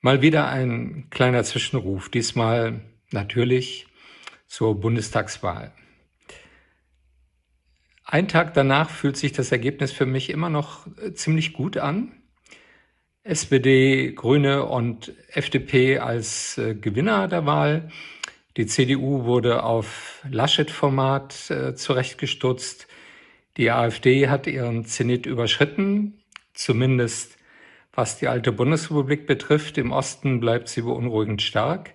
Mal wieder ein kleiner Zwischenruf, diesmal natürlich zur Bundestagswahl. Ein Tag danach fühlt sich das Ergebnis für mich immer noch äh, ziemlich gut an. SPD, Grüne und FDP als äh, Gewinner der Wahl. Die CDU wurde auf Laschet-Format äh, zurechtgestutzt. Die AfD hat ihren Zenit überschritten, zumindest was die alte Bundesrepublik betrifft, im Osten bleibt sie beunruhigend stark.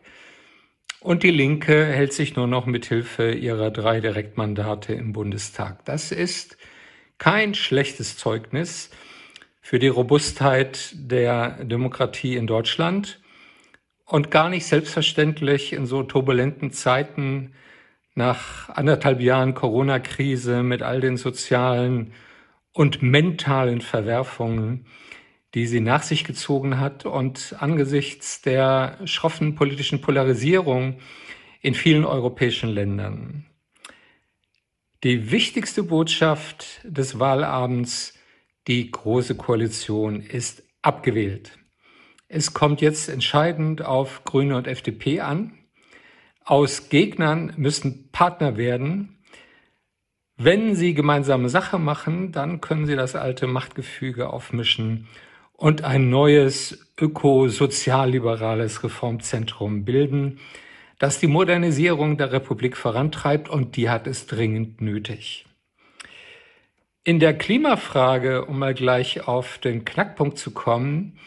Und die Linke hält sich nur noch mit Hilfe ihrer drei Direktmandate im Bundestag. Das ist kein schlechtes Zeugnis für die Robustheit der Demokratie in Deutschland und gar nicht selbstverständlich in so turbulenten Zeiten nach anderthalb Jahren Corona-Krise mit all den sozialen und mentalen Verwerfungen die sie nach sich gezogen hat und angesichts der schroffen politischen Polarisierung in vielen europäischen Ländern. Die wichtigste Botschaft des Wahlabends, die Große Koalition, ist abgewählt. Es kommt jetzt entscheidend auf Grüne und FDP an. Aus Gegnern müssen Partner werden. Wenn sie gemeinsame Sache machen, dann können sie das alte Machtgefüge aufmischen und ein neues ökosozialliberales Reformzentrum bilden, das die Modernisierung der Republik vorantreibt und die hat es dringend nötig. In der Klimafrage, um mal gleich auf den Knackpunkt zu kommen,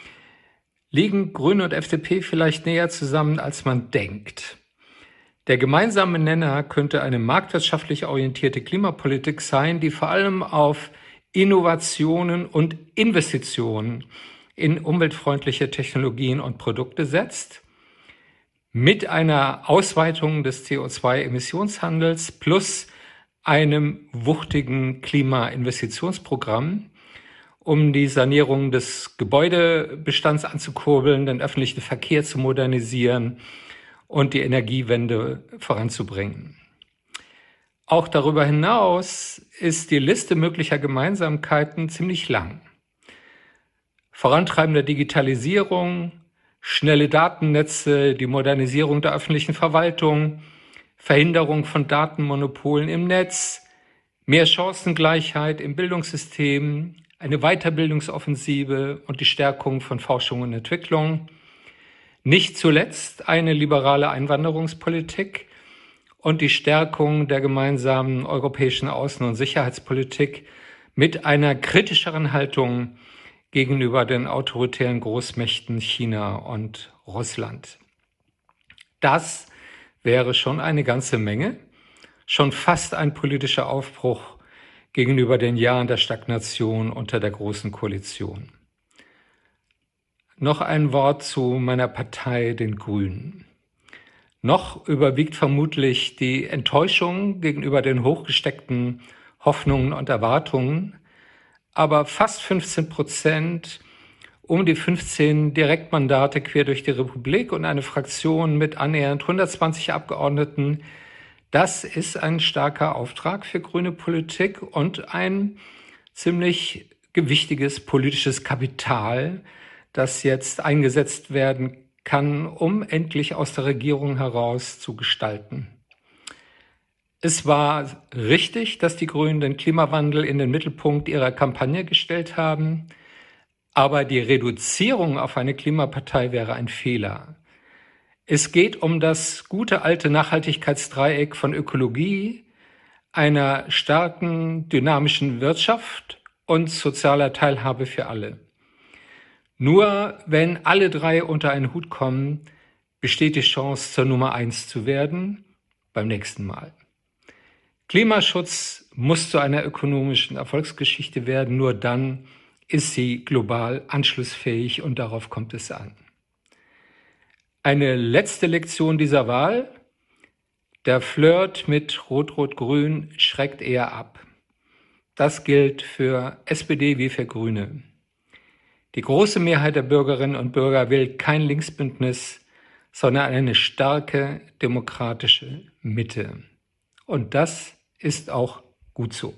liegen Grüne und FDP vielleicht näher zusammen, als man denkt. Der gemeinsame Nenner könnte eine marktwirtschaftlich orientierte Klimapolitik sein, die vor allem auf Innovationen und Investitionen in umweltfreundliche Technologien und Produkte setzt, mit einer Ausweitung des CO2-Emissionshandels plus einem wuchtigen Klimainvestitionsprogramm, um die Sanierung des Gebäudebestands anzukurbeln, den öffentlichen Verkehr zu modernisieren und die Energiewende voranzubringen. Auch darüber hinaus ist die Liste möglicher Gemeinsamkeiten ziemlich lang. Vorantreiben der Digitalisierung, schnelle Datennetze, die Modernisierung der öffentlichen Verwaltung, Verhinderung von Datenmonopolen im Netz, mehr Chancengleichheit im Bildungssystem, eine Weiterbildungsoffensive und die Stärkung von Forschung und Entwicklung, nicht zuletzt eine liberale Einwanderungspolitik, und die Stärkung der gemeinsamen europäischen Außen- und Sicherheitspolitik mit einer kritischeren Haltung gegenüber den autoritären Großmächten China und Russland. Das wäre schon eine ganze Menge, schon fast ein politischer Aufbruch gegenüber den Jahren der Stagnation unter der Großen Koalition. Noch ein Wort zu meiner Partei, den Grünen. Noch überwiegt vermutlich die Enttäuschung gegenüber den hochgesteckten Hoffnungen und Erwartungen, aber fast 15 Prozent, um die 15 Direktmandate quer durch die Republik und eine Fraktion mit annähernd 120 Abgeordneten, das ist ein starker Auftrag für grüne Politik und ein ziemlich gewichtiges politisches Kapital, das jetzt eingesetzt werden kann, um endlich aus der Regierung heraus zu gestalten. Es war richtig, dass die Grünen den Klimawandel in den Mittelpunkt ihrer Kampagne gestellt haben, aber die Reduzierung auf eine Klimapartei wäre ein Fehler. Es geht um das gute alte Nachhaltigkeitsdreieck von Ökologie, einer starken, dynamischen Wirtschaft und sozialer Teilhabe für alle. Nur wenn alle drei unter einen Hut kommen, besteht die Chance, zur Nummer eins zu werden beim nächsten Mal. Klimaschutz muss zu einer ökonomischen Erfolgsgeschichte werden. Nur dann ist sie global anschlussfähig und darauf kommt es an. Eine letzte Lektion dieser Wahl. Der Flirt mit Rot-Rot-Grün schreckt eher ab. Das gilt für SPD wie für Grüne. Die große Mehrheit der Bürgerinnen und Bürger will kein Linksbündnis, sondern eine starke demokratische Mitte. Und das ist auch gut so.